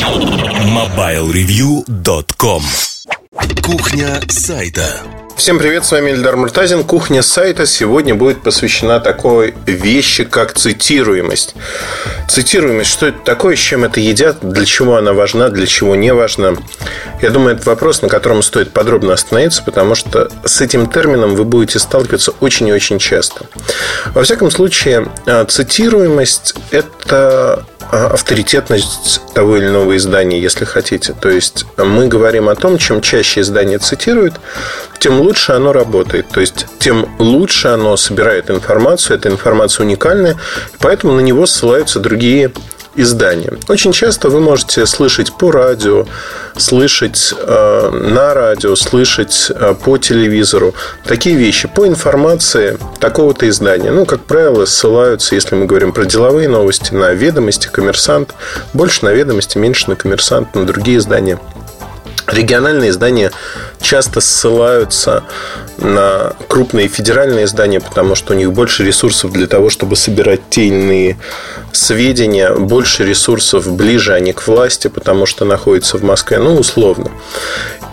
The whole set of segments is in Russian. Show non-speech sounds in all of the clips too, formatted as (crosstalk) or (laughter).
MobileReview.com Кухня сайта Всем привет, с вами Эльдар Муртазин. Кухня сайта сегодня будет посвящена такой вещи, как цитируемость. Цитируемость, что это такое, с чем это едят, для чего она важна, для чего не важна. Я думаю, это вопрос, на котором стоит подробно остановиться, потому что с этим термином вы будете сталкиваться очень и очень часто. Во всяком случае, а, цитируемость – это авторитетность того или иного издания, если хотите. То есть мы говорим о том, чем чаще издание цитирует, тем лучше оно работает. То есть, тем лучше оно собирает информацию. Эта информация уникальная, поэтому на него ссылаются другие издания. Очень часто вы можете слышать по радио, слышать э, на радио, слышать э, по телевизору такие вещи по информации такого-то издания. Ну, как правило, ссылаются, если мы говорим про деловые новости, на ведомости, коммерсант, больше на ведомости, меньше на коммерсант, на другие издания. Региональные издания часто ссылаются на крупные федеральные издания, потому что у них больше ресурсов для того, чтобы собирать те иные сведения, больше ресурсов ближе они к власти, потому что находятся в Москве, ну, условно.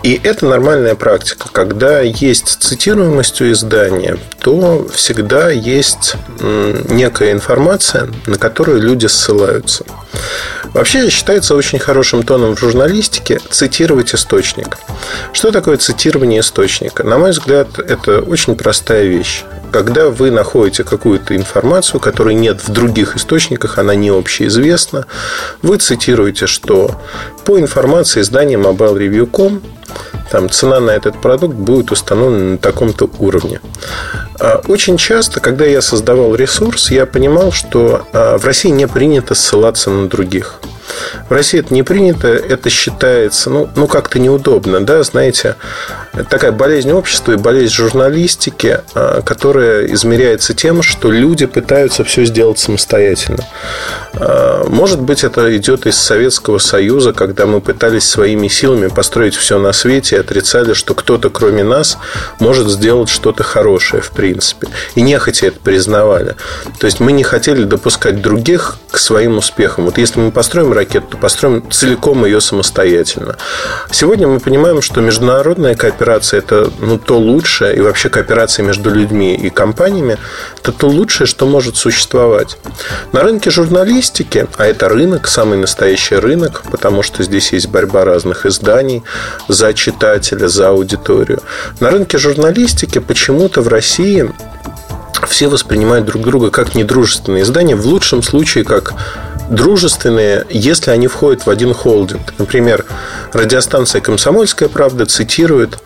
И это нормальная практика. Когда есть цитируемость у издания, то всегда есть некая информация, на которую люди ссылаются. Вообще считается очень хорошим тоном в журналистике цитировать источник. Что такое цитирование источника? На мой взгляд, это очень простая вещь. Когда вы находите какую-то информацию, которой нет в других источниках, она не общеизвестна, вы цитируете, что по информации издания MobileReview.com там цена на этот продукт будет установлена на таком-то уровне. А, очень часто, когда я создавал ресурс, я понимал, что а, в России не принято ссылаться на других. В России это не принято, это считается, ну, ну как-то неудобно, да, знаете, такая болезнь общества и болезнь журналистики, а, которая измеряется тем, что люди пытаются все сделать самостоятельно. А, может быть, это идет из Советского Союза, когда мы пытались своими силами построить все на свете и отрицали, что кто-то, кроме нас, может сделать что-то хорошее, в принципе. И нехотя это признавали. То есть мы не хотели допускать других к своим успехам. Вот если мы построим ракету, то построим целиком ее самостоятельно. Сегодня мы понимаем, что международная кооперация – это ну, то лучшее, и вообще кооперация между людьми и компаниями – это то лучшее, что может существовать. На рынке журналистики, а это рынок, самый настоящий рынок, потому что здесь есть борьба разных изданий за читателя, за аудиторию. На рынке журналистики почему-то в России все воспринимают друг друга как недружественные издания, в лучшем случае как дружественные, если они входят в один холдинг. Например, радиостанция «Комсомольская правда» цитирует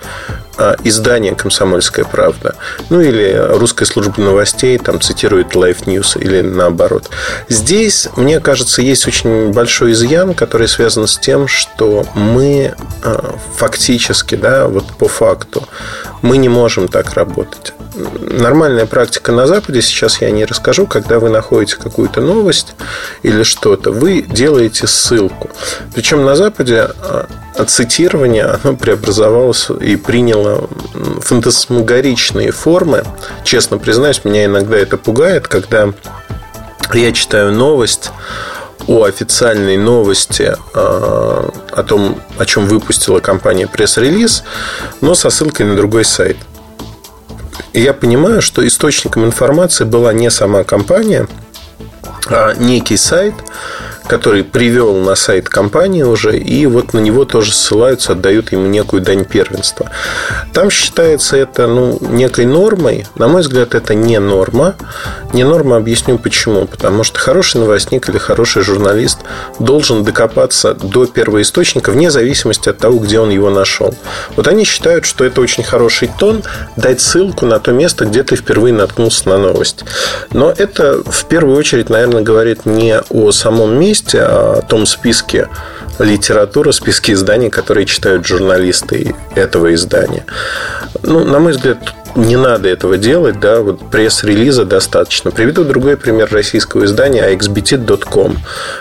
а, издание «Комсомольская правда». Ну, или русская служба новостей там цитирует Life News или наоборот. Здесь, мне кажется, есть очень большой изъян, который связан с тем, что мы а, фактически, да, вот по факту, мы не можем так работать нормальная практика на Западе, сейчас я не расскажу, когда вы находите какую-то новость или что-то, вы делаете ссылку. Причем на Западе а, цитирование оно преобразовалось и приняло фантасмагоричные формы. Честно признаюсь, меня иногда это пугает, когда я читаю новость о официальной новости а, о том, о чем выпустила компания пресс-релиз, но со ссылкой на другой сайт. И я понимаю, что источником информации была не сама компания, а некий сайт, который привел на сайт компании уже, и вот на него тоже ссылаются, отдают ему некую дань первенства. Там считается это ну, некой нормой. На мой взгляд, это не норма. Не норма, объясню почему. Потому что хороший новостник или хороший журналист должен докопаться до первоисточника вне зависимости от того, где он его нашел. Вот они считают, что это очень хороший тон дать ссылку на то место, где ты впервые наткнулся на новость. Но это в первую очередь, наверное, говорит не о самом месте, есть о том списке литературы, списке изданий, которые читают журналисты этого издания. Ну, на мой взгляд, не надо этого делать, да, вот пресс-релиза достаточно. Приведу другой пример российского издания axbt.com,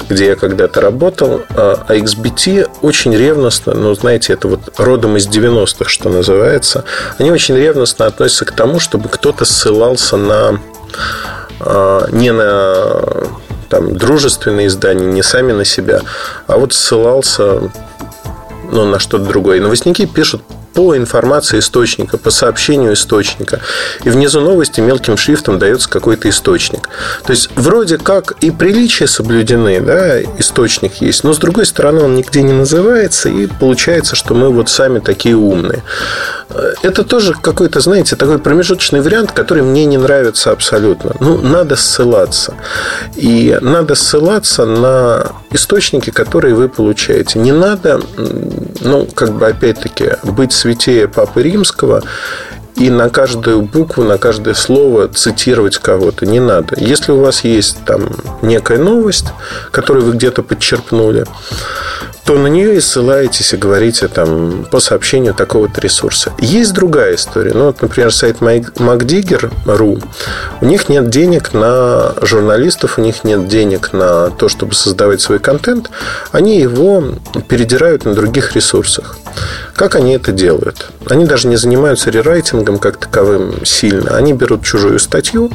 где я когда-то работал. AXBT а очень ревностно, ну, знаете, это вот родом из 90-х, что называется, они очень ревностно относятся к тому, чтобы кто-то ссылался на а, не на там дружественные издания, не сами на себя, а вот ссылался ну, на что-то другое. И новостники пишут по информации источника, по сообщению источника. И внизу новости мелким шрифтом дается какой-то источник. То есть, вроде как и приличия соблюдены, да, источник есть, но с другой стороны он нигде не называется, и получается, что мы вот сами такие умные. Это тоже какой-то, знаете, такой промежуточный вариант, который мне не нравится абсолютно. Ну, надо ссылаться. И надо ссылаться на источники, которые вы получаете. Не надо, ну, как бы опять-таки, быть святее Папы Римского и на каждую букву, на каждое слово цитировать кого-то не надо. Если у вас есть там некая новость, которую вы где-то подчерпнули, то на нее и ссылаетесь и говорите там по сообщению такого-то ресурса. Есть другая история. Ну, вот, например, сайт MacDigger.ru. У них нет денег на журналистов, у них нет денег на то, чтобы создавать свой контент. Они его передирают на других ресурсах. Как они это делают? Они даже не занимаются рерайтингом как таковым сильно. Они берут чужую статью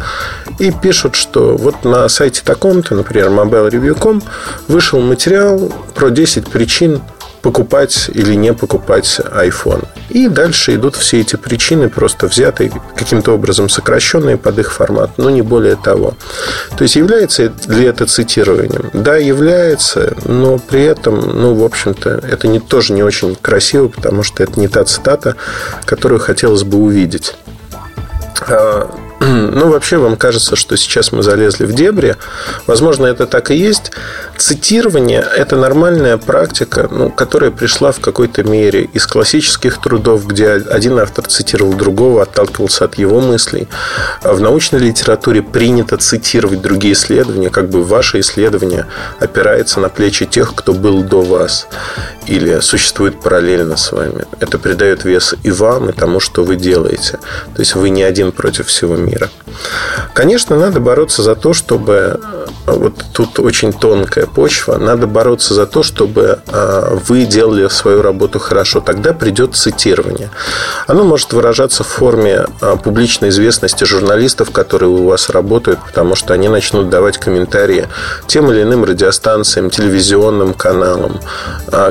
и пишут, что вот на сайте таком-то, например, mobilereview.com, вышел материал про 10 причин покупать или не покупать iPhone. И дальше идут все эти причины, просто взятые, каким-то образом сокращенные под их формат, но не более того. То есть, является ли это цитированием? Да, является, но при этом, ну, в общем-то, это не, тоже не очень красиво, потому что это не та цитата, которую хотелось бы увидеть. (clears throat) Ну, вообще, вам кажется, что сейчас мы залезли в дебри. Возможно, это так и есть. Цитирование – это нормальная практика, ну, которая пришла в какой-то мере из классических трудов, где один автор цитировал другого, отталкивался от его мыслей. В научной литературе принято цитировать другие исследования, как бы ваше исследование опирается на плечи тех, кто был до вас или существует параллельно с вами. Это придает вес и вам, и тому, что вы делаете. То есть вы не один против всего мира. Конечно, надо бороться за то, чтобы вот тут очень тонкая почва. Надо бороться за то, чтобы а, вы делали свою работу хорошо. Тогда придет цитирование. Оно может выражаться в форме а, публичной известности журналистов, которые у вас работают, потому что они начнут давать комментарии тем или иным радиостанциям, телевизионным каналам,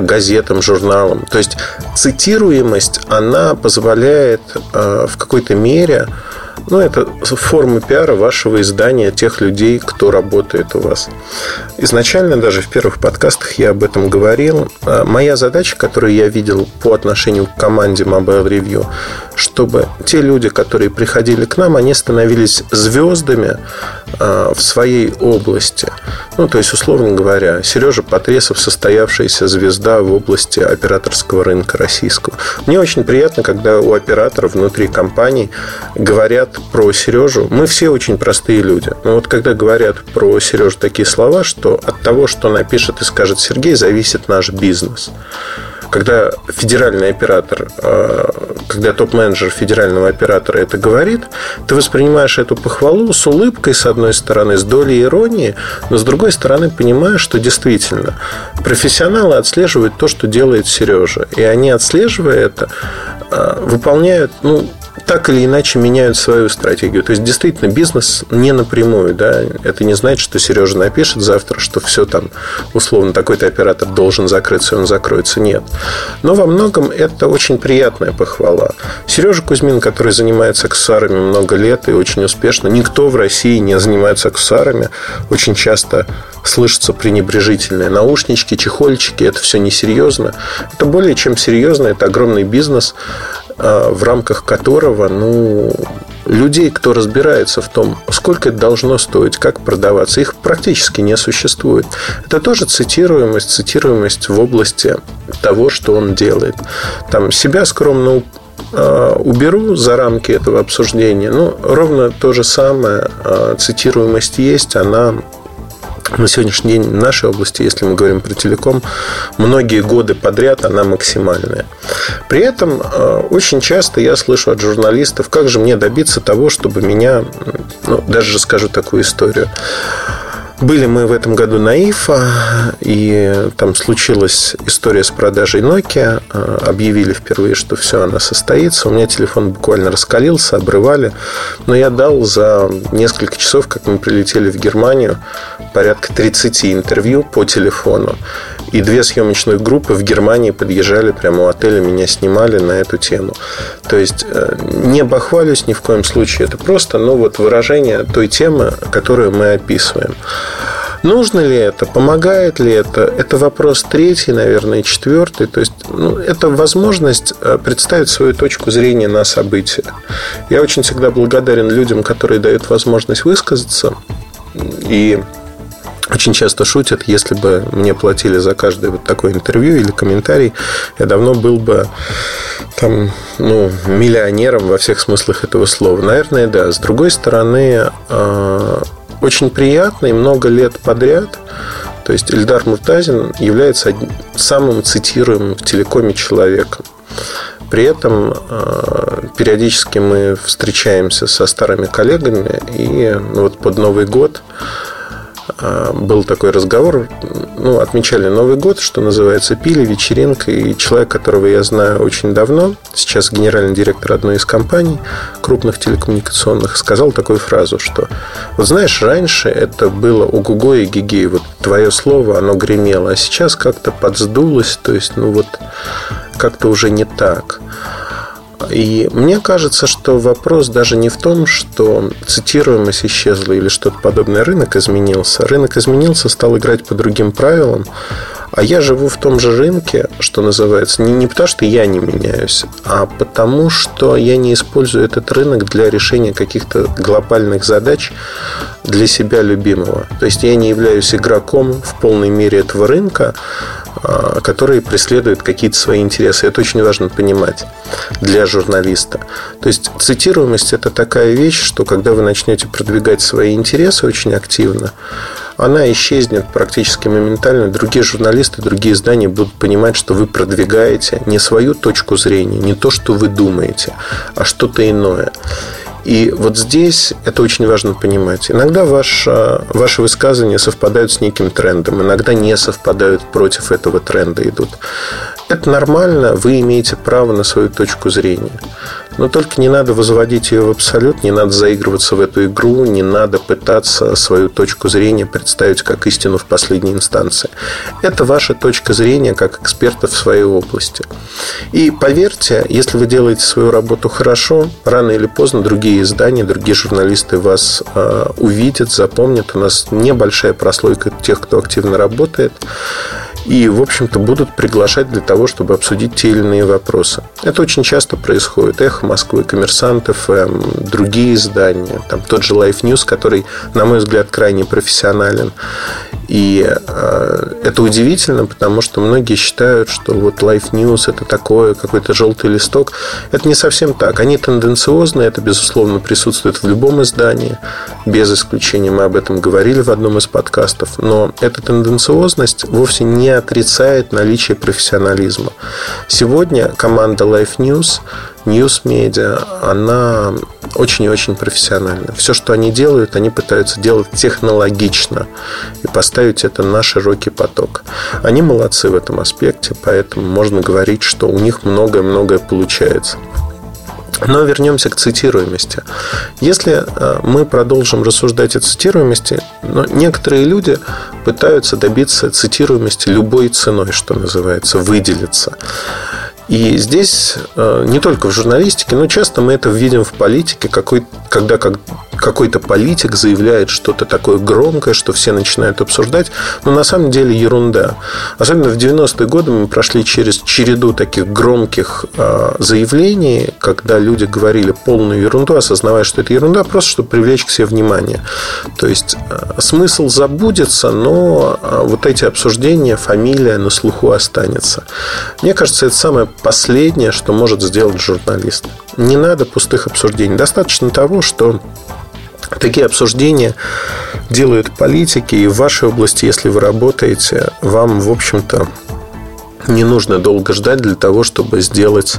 газетам, журналам. То есть цитируемость, она позволяет в какой-то мере ну, это форма пиара вашего издания, тех людей, кто работает у вас. Изначально, даже в первых подкастах я об этом говорил. А, моя задача, которую я видел по отношению к команде Mobile Review, чтобы те люди, которые приходили к нам, они становились звездами а, в своей области. Ну, то есть, условно говоря, Сережа Потресов состоявшаяся звезда в области операторского рынка российского. Мне очень приятно, когда у операторов внутри компаний говорят про Сережу, мы все очень простые люди. Но вот когда говорят про Сережу такие слова, что от того, что напишет и скажет Сергей, зависит наш бизнес когда федеральный оператор, э, когда топ-менеджер федерального оператора это говорит, ты воспринимаешь эту похвалу с улыбкой, с одной стороны, с долей иронии, но с другой стороны понимаешь, что действительно профессионалы отслеживают то, что делает Сережа. И они, отслеживая это, э, выполняют ну, так или иначе меняют свою стратегию. То есть, действительно, бизнес не напрямую. Да? Это не значит, что Сережа напишет завтра, что все там, условно, такой-то оператор должен закрыться, и он закроется. Нет. Но во многом это очень приятная похвала. Сережа Кузьмин, который занимается аксессуарами много лет и очень успешно, никто в России не занимается аксессуарами. Очень часто слышатся пренебрежительные наушнички, чехольчики. Это все несерьезно. Это более чем серьезно. Это огромный бизнес. А, в рамках которого ну, людей, кто разбирается в том, сколько это должно стоить, как продаваться, их практически не существует. Это тоже цитируемость, цитируемость в области того, что он делает. Там себя скромно а, уберу за рамки этого обсуждения, ну, ровно то же самое, а, цитируемость есть, она на сегодняшний день в нашей области, если мы говорим про телеком, многие годы подряд она максимальная. При этом э, очень часто я слышу от журналистов, как же мне добиться того, чтобы меня, ну, даже скажу такую историю. Были мы в этом году на ИФА, и там случилась история с продажей Nokia. Объявили впервые, что все, она состоится. У меня телефон буквально раскалился, обрывали. Но я дал за несколько часов, как мы прилетели в Германию, порядка 30 интервью по телефону. И две съемочных группы в Германии подъезжали прямо у отеля, меня снимали на эту тему. То есть э, не бахвалюсь ни в коем случае. Это просто ну, вот выражение той темы, которую мы описываем. Нужно ли это? Помогает ли это? Это вопрос третий, наверное, четвертый. То есть, ну, это возможность э, представить свою точку зрения на события. Я очень всегда благодарен людям, которые дают возможность высказаться. И очень часто шутят, если бы мне платили за каждое вот такое интервью или комментарий, я давно был бы там, ну, миллионером во всех смыслах этого слова. Наверное, да. С другой стороны, э, очень приятно и много лет подряд. То есть Эльдар Муртазин является самым цитируемым в телекоме человеком. При этом э, периодически мы встречаемся со старыми коллегами, и вот под Новый год а, был такой разговор, ну, отмечали Новый год, что называется, пили, вечеринка, и человек, которого я знаю очень давно, сейчас генеральный директор одной из компаний крупных телекоммуникационных, сказал такую фразу, что, вот знаешь, раньше это было ого-го и гигей, вот твое слово, оно гремело, а сейчас как-то подсдулось, то есть, ну, вот как-то уже не так. И мне кажется, что вопрос даже не в том, что цитируемость исчезла или что-то подобное. Рынок изменился. Рынок изменился, стал играть по другим правилам. А я живу в том же рынке, что называется, не, не потому, что я не меняюсь, а потому, что я не использую этот рынок для решения каких-то глобальных задач для себя любимого. То есть я не являюсь игроком в полной мере этого рынка, а, который преследует какие-то свои интересы. Это очень важно понимать для журналиста. То есть цитируемость – это такая вещь, что когда вы начнете продвигать свои интересы очень активно, она исчезнет практически моментально. Другие журналисты, другие издания будут понимать, что вы продвигаете не свою точку зрения, не то, что вы думаете, а что-то иное. И вот здесь это очень важно понимать. Иногда ваше, ваши высказывания совпадают с неким трендом, иногда не совпадают против этого тренда идут. Это нормально, вы имеете право на свою точку зрения. Но только не надо возводить ее в абсолют, не надо заигрываться в эту игру, не надо пытаться свою точку зрения представить как истину в последней инстанции. Это ваша точка зрения как эксперта в своей области. И поверьте, если вы делаете свою работу хорошо, рано или поздно другие издания, другие журналисты вас э, увидят, запомнят. У нас небольшая прослойка тех, кто активно работает и, в общем-то, будут приглашать для того, чтобы обсудить те или иные вопросы. Это очень часто происходит. Эхо Москвы, Коммерсант ФМ, другие издания, там тот же Life News, который, на мой взгляд, крайне профессионален. И э, это удивительно, потому что многие считают, что вот Life News это такое, какой-то желтый листок. Это не совсем так. Они тенденциозны, это, безусловно, присутствует в любом издании. Без исключения мы об этом говорили в одном из подкастов. Но эта тенденциозность вовсе не отрицает наличие профессионализма. Сегодня команда Life News News Media, она очень и очень профессиональна. Все, что они делают, они пытаются делать технологично и поставить это на широкий поток. Они молодцы в этом аспекте, поэтому можно говорить, что у них многое-многое получается. Но вернемся к цитируемости. Если э, мы продолжим рассуждать о цитируемости, но некоторые люди пытаются добиться цитируемости любой ценой, что называется, выделиться. И здесь э, не только в журналистике, но часто мы это видим в политике, какой, когда как, какой-то политик заявляет что-то такое громкое, что все начинают обсуждать, но на самом деле ерунда. Особенно в 90-е годы мы прошли через череду таких громких э, заявлений, когда люди говорили полную ерунду, осознавая, что это ерунда, просто чтобы привлечь к себе внимание. То есть э, смысл забудется, но вот эти обсуждения, фамилия на слуху останется. Мне кажется, это самое последнее, что может сделать журналист. Не надо пустых обсуждений. Достаточно того, что такие обсуждения делают политики, и в вашей области, если вы работаете, вам, в общем-то, не нужно долго ждать для того, чтобы сделать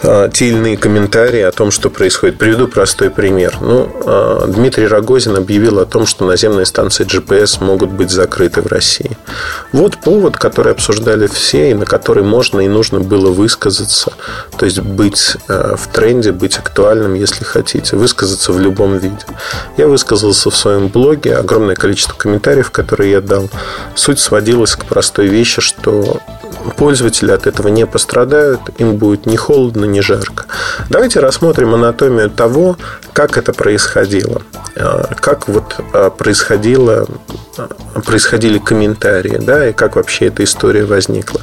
те или иные комментарии о том, что происходит. Приведу простой пример. Ну, а, Дмитрий Рогозин объявил о том, что наземные станции GPS могут быть закрыты в России. Вот повод, который обсуждали все, и на который можно и нужно было высказаться. То есть быть а, в тренде, быть актуальным, если хотите. Высказаться в любом виде. Я высказался в своем блоге. Огромное количество комментариев, которые я дал. Суть сводилась к простой вещи, что пользователи от этого не пострадают, им будет ни холодно, ни жарко. Давайте рассмотрим анатомию того, как это происходило. А, как вот а, происходило, а, происходили комментарии, да, и как вообще эта история возникла.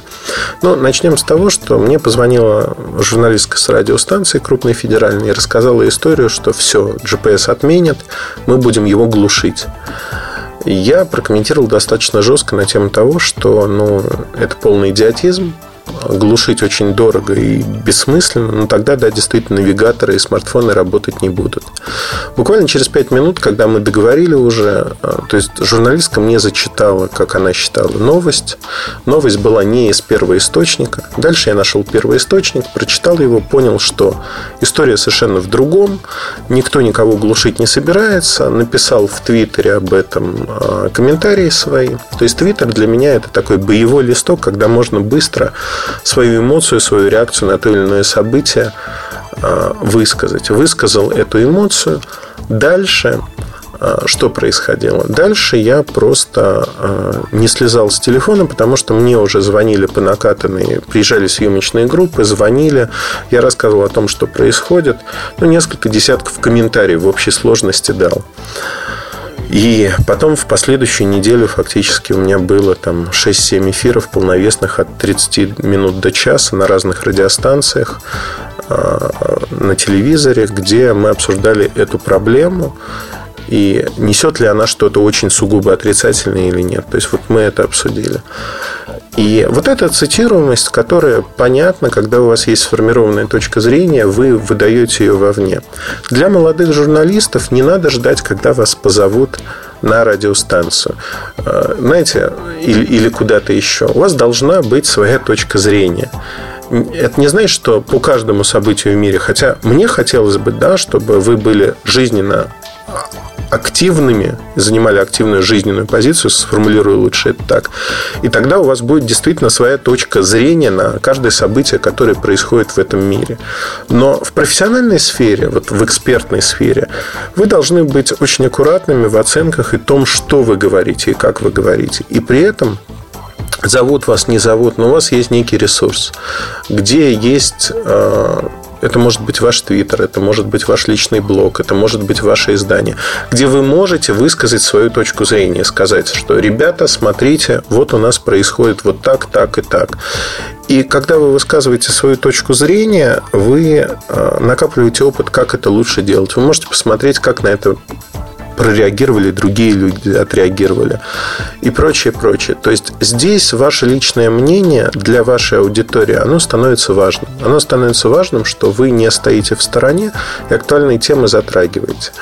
Ну, начнем с того, что мне позвонила журналистка с радиостанции крупной федеральной и рассказала историю, что все, GPS отменят, мы будем его глушить. Я прокомментировал достаточно жестко на тему того, что ну, это полный идиотизм, глушить очень дорого и бессмысленно, но тогда, да, действительно, навигаторы и смартфоны работать не будут. Буквально через 5 минут, когда мы договорили уже, а, то есть журналистка мне зачитала, как она считала, новость. Новость была не из первого источника. Дальше я нашел первый источник, прочитал его, понял, что история совершенно в другом, никто никого глушить не собирается, написал в Твиттере об этом а, комментарии свои. То есть Твиттер для меня это такой боевой листок, когда можно быстро свою эмоцию, свою реакцию на то или иное событие а, высказать. Высказал эту эмоцию. Дальше а, что происходило? Дальше я просто а, не слезал с телефона, потому что мне уже звонили по накатанной, приезжали съемочные группы, звонили, я рассказывал о том, что происходит, ну, несколько десятков комментариев в общей сложности дал. И потом в последующую неделю фактически у меня было там 6-7 эфиров полновесных от 30 минут до часа на разных радиостанциях а, на телевизоре, где мы обсуждали эту проблему и несет ли она что-то очень сугубо отрицательное или нет. То есть вот мы это обсудили. И вот эта цитируемость, которая понятна, когда у вас есть сформированная точка зрения, вы выдаете ее вовне. Для молодых журналистов не надо ждать, когда вас позовут на радиостанцию. А, знаете, или, или куда-то еще. У вас должна быть своя точка зрения это не значит, что по каждому событию в мире, хотя мне хотелось бы, да, чтобы вы были жизненно активными, занимали активную жизненную позицию, сформулирую лучше это так. И тогда у вас будет действительно своя точка зрения на каждое событие, которое происходит в этом мире. Но в профессиональной сфере, вот в экспертной сфере, вы должны быть очень аккуратными в оценках и том, что вы говорите и как вы говорите. И при этом зовут вас, не зовут, но у вас есть некий ресурс, где есть э, это может быть ваш твиттер, это может быть ваш личный блог, это может быть ваше издание, где вы можете высказать свою точку зрения, сказать, что ребята, смотрите, вот у нас происходит вот так, так и так. И когда вы высказываете свою точку зрения, вы э, накапливаете опыт, как это лучше делать. Вы можете посмотреть, как на это прореагировали, другие люди отреагировали и прочее, прочее. То есть здесь ваше личное мнение для вашей аудитории, оно становится важным. Оно становится важным, что вы не стоите в стороне и актуальные темы затрагиваете.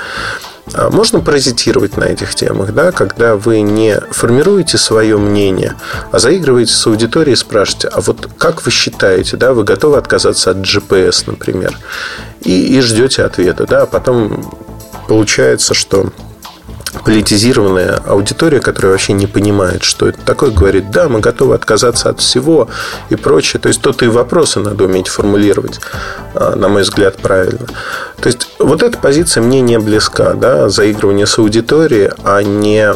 А можно паразитировать на этих темах, да, когда вы не формируете свое мнение, а заигрываете с аудиторией и спрашиваете, а вот как вы считаете, да, вы готовы отказаться от GPS, например, и, и ждете ответа, да, а потом получается, что политизированная аудитория, которая вообще не понимает, что это такое, говорит, да, мы готовы отказаться от всего и прочее. То есть, тут и вопросы надо уметь формулировать, а, на мой взгляд, правильно. То есть, вот эта позиция мне не близка, да, заигрывание с аудиторией, а не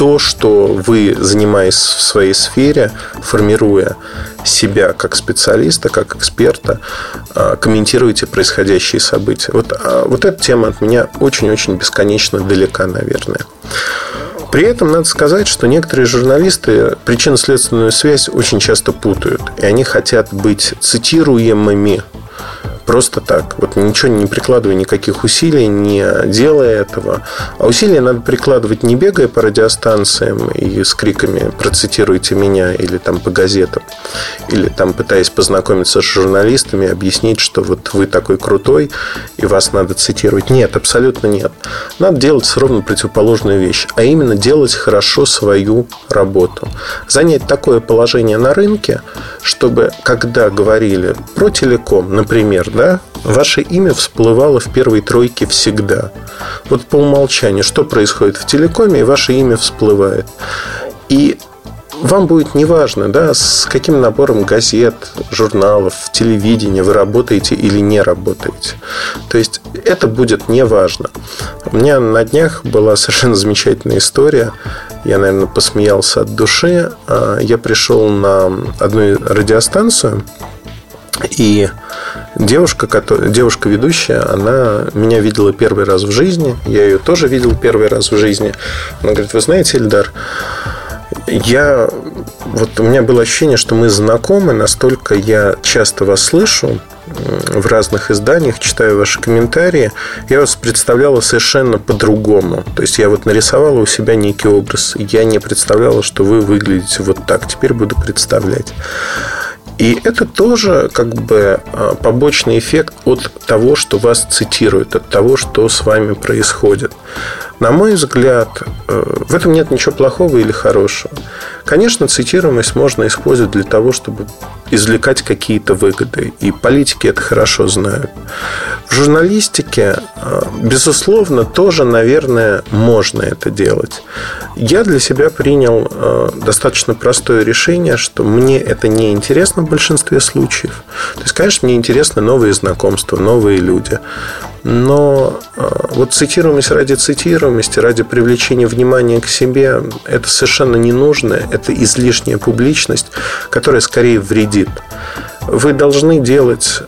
то, что вы, занимаясь в своей сфере, формируя себя как специалиста, как эксперта, а, комментируете происходящие события. Вот, а, вот эта тема от меня очень-очень бесконечно далека, наверное. При этом надо сказать, что некоторые журналисты причинно-следственную связь очень часто путают. И они хотят быть цитируемыми Просто так. Вот ничего не прикладывая никаких усилий, не делая этого. А усилия надо прикладывать не бегая по радиостанциям и с криками «процитируйте меня» или там по газетам, или там пытаясь познакомиться с журналистами, объяснить, что вот вы такой крутой, и вас надо цитировать. Нет, абсолютно нет. Надо делать ровно противоположную вещь, а именно делать хорошо свою работу. Занять такое положение на рынке, чтобы, когда говорили про телеком, например, да, ваше имя всплывало в первой тройке всегда. Вот по умолчанию, что происходит в телекоме, и ваше имя всплывает. И вам будет неважно, да, с каким набором газет, журналов, телевидения вы работаете или не работаете. То есть это будет неважно. У меня на днях была совершенно замечательная история. Я, наверное, посмеялся от души. А, я пришел на одну радиостанцию, и девушка, девушка ведущая, она меня видела первый раз в жизни. Я ее тоже видел первый раз в жизни. Она говорит, вы знаете, Эльдар, я вот у меня было ощущение, что мы знакомы, настолько я часто вас слышу в разных изданиях, читаю ваши комментарии, я вас представляла совершенно по-другому. То есть я вот нарисовала у себя некий образ. Я не представляла, что вы выглядите вот так. Теперь буду представлять. И это тоже как бы а, побочный эффект от того, что вас цитируют, от того, что с вами происходит. На мой взгляд, э, в этом нет ничего плохого или хорошего. Конечно, цитируемость можно использовать для того, чтобы извлекать какие-то выгоды. И политики это хорошо знают. В журналистике, э, безусловно, тоже, наверное, можно это делать. Я для себя принял э, достаточно простое решение, что мне это не интересно большинстве случаев. То есть, конечно, мне интересны новые знакомства, новые люди. Но вот цитируемость ради цитируемости ради привлечения внимания к себе, это совершенно не нужно, это излишняя публичность, которая скорее вредит. Вы должны делать, э,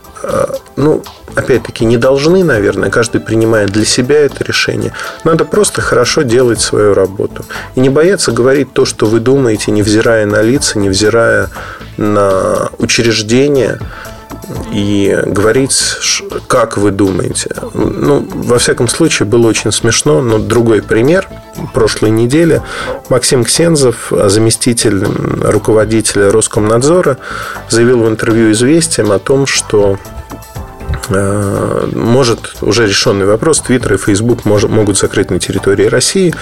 ну, опять-таки, не должны, наверное, каждый принимает для себя это решение. Надо просто хорошо делать свою работу. И не бояться говорить то, что вы думаете, невзирая на лица, невзирая на учреждения, и говорить, как вы думаете. Ну, во всяком случае, было очень смешно, но другой пример. Прошлой неделе Максим Ксензов, заместитель руководителя Роскомнадзора, заявил в интервью «Известиям» о том, что может уже решенный вопрос. Твиттер и Фейсбук могут закрыть на территории России.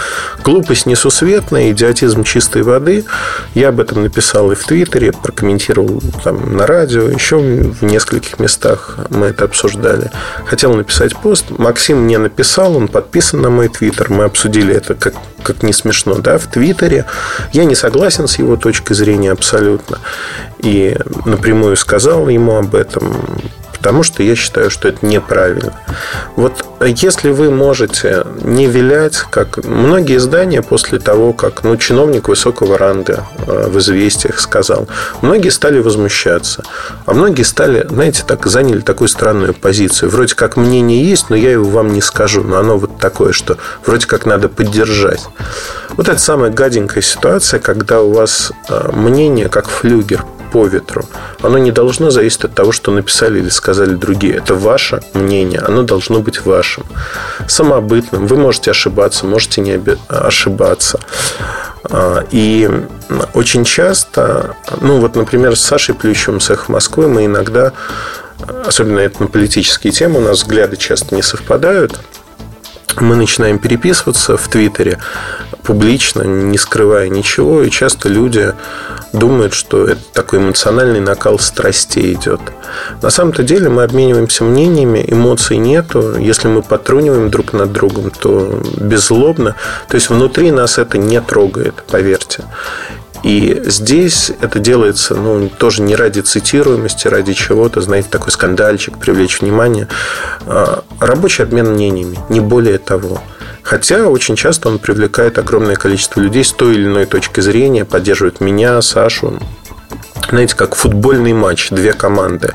Глупость несусветная, идиотизм чистой воды. Я об этом написал и в Твиттере, прокомментировал там на радио, еще в нескольких местах мы это обсуждали. Хотел написать пост. Максим мне написал, он подписан на мой Твиттер. Мы обсудили это как, как не смешно, да, в Твиттере. Я не согласен с его точкой зрения абсолютно. И напрямую сказал ему об этом потому что я считаю, что это неправильно. Вот если вы можете не вилять, как многие издания после того, как ну, чиновник высокого ранга э, в известиях сказал, многие стали возмущаться, а многие стали, знаете, так заняли такую странную позицию. Вроде как мнение есть, но я его вам не скажу, но оно вот такое, что вроде как надо поддержать. Вот это самая гаденькая ситуация, когда у вас э, мнение как флюгер по ветру. Оно не должно зависеть от того, что написали или сказали другие. Это ваше мнение. Оно должно быть вашим. Самобытным. Вы можете ошибаться, можете не ошибаться. А, и очень часто, ну вот, например, с Сашей Плющевым с «Эхо Москвы» мы иногда, особенно это на политические темы, у нас взгляды часто не совпадают – мы начинаем переписываться в Твиттере публично, не скрывая ничего, и часто люди думают, что это такой эмоциональный накал страстей идет. На самом-то деле мы обмениваемся мнениями, эмоций нету. Если мы потруниваем друг над другом, то беззлобно. То есть внутри нас это не трогает, поверьте. И здесь это делается ну, тоже не ради цитируемости, ради чего-то, знаете, такой скандальчик, привлечь внимание. А, рабочий обмен мнениями, не более того. Хотя очень часто он привлекает огромное количество людей с той или иной точки зрения, поддерживает меня, Сашу. Знаете, как футбольный матч, две команды.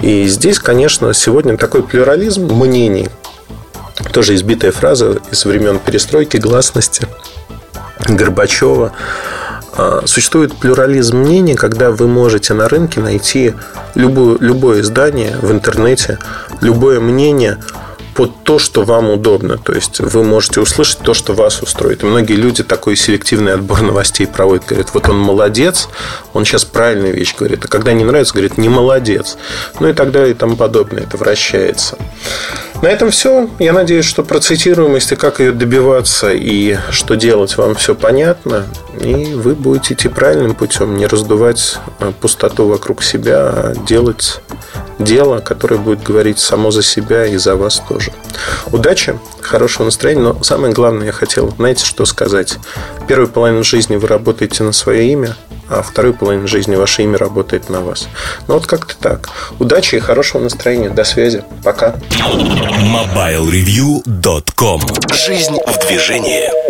И здесь, конечно, сегодня такой плюрализм мнений, тоже избитая фраза из времен перестройки, гласности Горбачева. А, существует плюрализм мнений, когда вы можете на рынке найти любую, любое издание в интернете, любое мнение под то, что вам удобно. То есть вы можете услышать то, что вас устроит. И многие люди такой селективный отбор новостей проводят. Говорят, вот он молодец, он сейчас правильную вещь говорит. А когда не нравится, говорит, не молодец. Ну и так далее и тому подобное. Это вращается. На этом все. Я надеюсь, что про цитируемость и как ее добиваться и что делать вам все понятно. И вы будете идти правильным путем, не раздувать э, пустоту вокруг себя, а делать дело, которое будет говорить само за себя и за вас тоже. Удачи, хорошего настроения, но самое главное я хотел, знаете, что сказать? Первую половину жизни вы работаете на свое имя, а вторую половину жизни ваше имя работает на вас. Ну вот как-то так. Удачи и хорошего настроения. До связи. Пока. MobileReview.com Жизнь в движении.